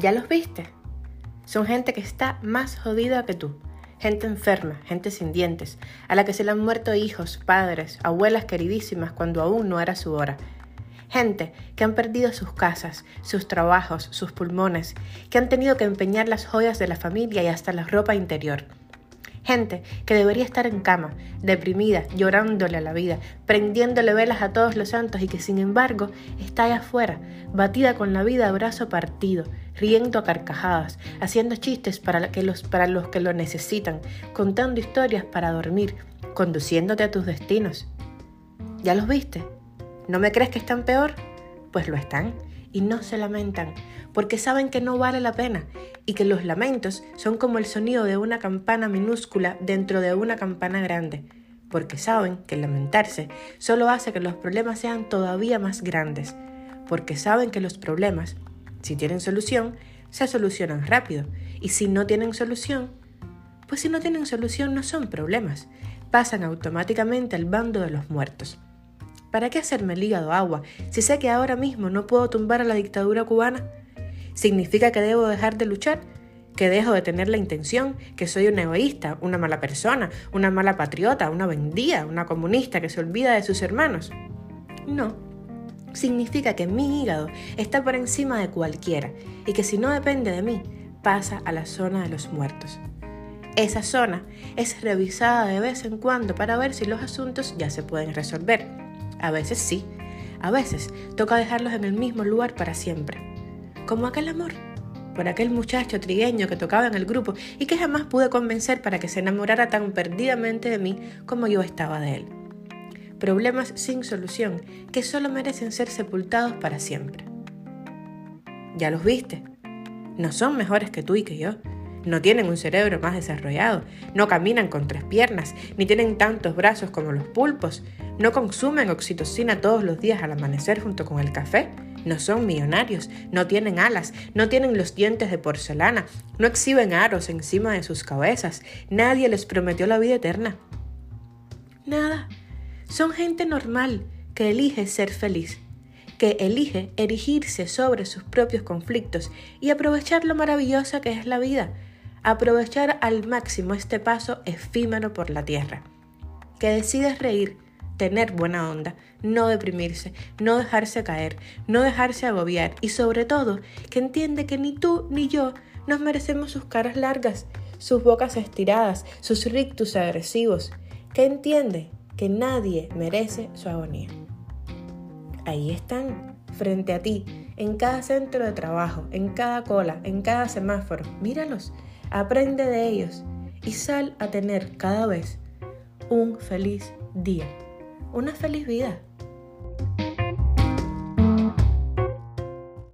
¿Ya los viste? Son gente que está más jodida que tú. Gente enferma, gente sin dientes, a la que se le han muerto hijos, padres, abuelas queridísimas cuando aún no era su hora. Gente que han perdido sus casas, sus trabajos, sus pulmones, que han tenido que empeñar las joyas de la familia y hasta la ropa interior Gente que debería estar en cama, deprimida, llorándole a la vida, prendiéndole velas a todos los santos y que sin embargo está allá afuera, batida con la vida a brazo partido, riendo a carcajadas, haciendo chistes para, los, para los que lo necesitan, contando historias para dormir, conduciéndote a tus destinos. ¿Ya los viste? ¿No me crees que están peor? Pues lo están y no se lamentan, porque saben que no vale la pena y que los lamentos son como el sonido de una campana minúscula dentro de una campana grande, porque saben que lamentarse solo hace que los problemas sean todavía más grandes, porque saben que los problemas, si tienen solución, se solucionan rápido, y si no tienen solución, pues si no tienen solución no son problemas, pasan automáticamente al bando de los muertos. ¿Para qué hacerme el hígado agua si sé que ahora mismo no puedo tumbar a la dictadura cubana? ¿Significa que debo dejar de luchar? ¿Que dejo de tener la intención? ¿Que soy un egoísta, una mala persona, una mala patriota, una vendida, una comunista que se olvida de sus hermanos? No. Significa que mi hígado está por encima de cualquiera y que si no depende de mí, pasa a la zona de los muertos. Esa zona es revisada de vez en cuando para ver si los asuntos ya se pueden resolver a veces sí, a veces toca dejarlos en el mismo lugar para siempre. Como aquel amor, por aquel muchacho trigueño que tocaba en el grupo y que jamás pude convencer para que se enamorara tan perdidamente de mí como yo estaba de él. Problemas sin solución que solo merecen ser sepultados para siempre. Ya los viste. No son mejores que tú y que yo. No tienen un cerebro más desarrollado, no caminan con tres piernas, ni tienen tantos brazos como los pulpos, no consumen oxitocina todos los días al amanecer junto con el café, no son millonarios, no tienen alas, no tienen los dientes de porcelana, no exhiben aros encima de sus cabezas, nadie les prometió la vida eterna. Nada, son gente normal que elige ser feliz, que elige erigirse sobre sus propios conflictos y aprovechar lo maravillosa que es la vida, aprovechar al máximo este paso efímero por la tierra. Que decides reír, tener buena onda, no deprimirse, no dejarse caer, no dejarse agobiar y sobre todo que entiende que ni tú ni yo nos merecemos sus caras largas, sus bocas estiradas, sus rictus agresivos, que entiende que nadie merece su agonía. Ahí están, frente a ti, en cada centro de trabajo, en cada cola, en cada semáforo. Míralos aprende de ellos y sal a tener cada vez un feliz día, una feliz vida.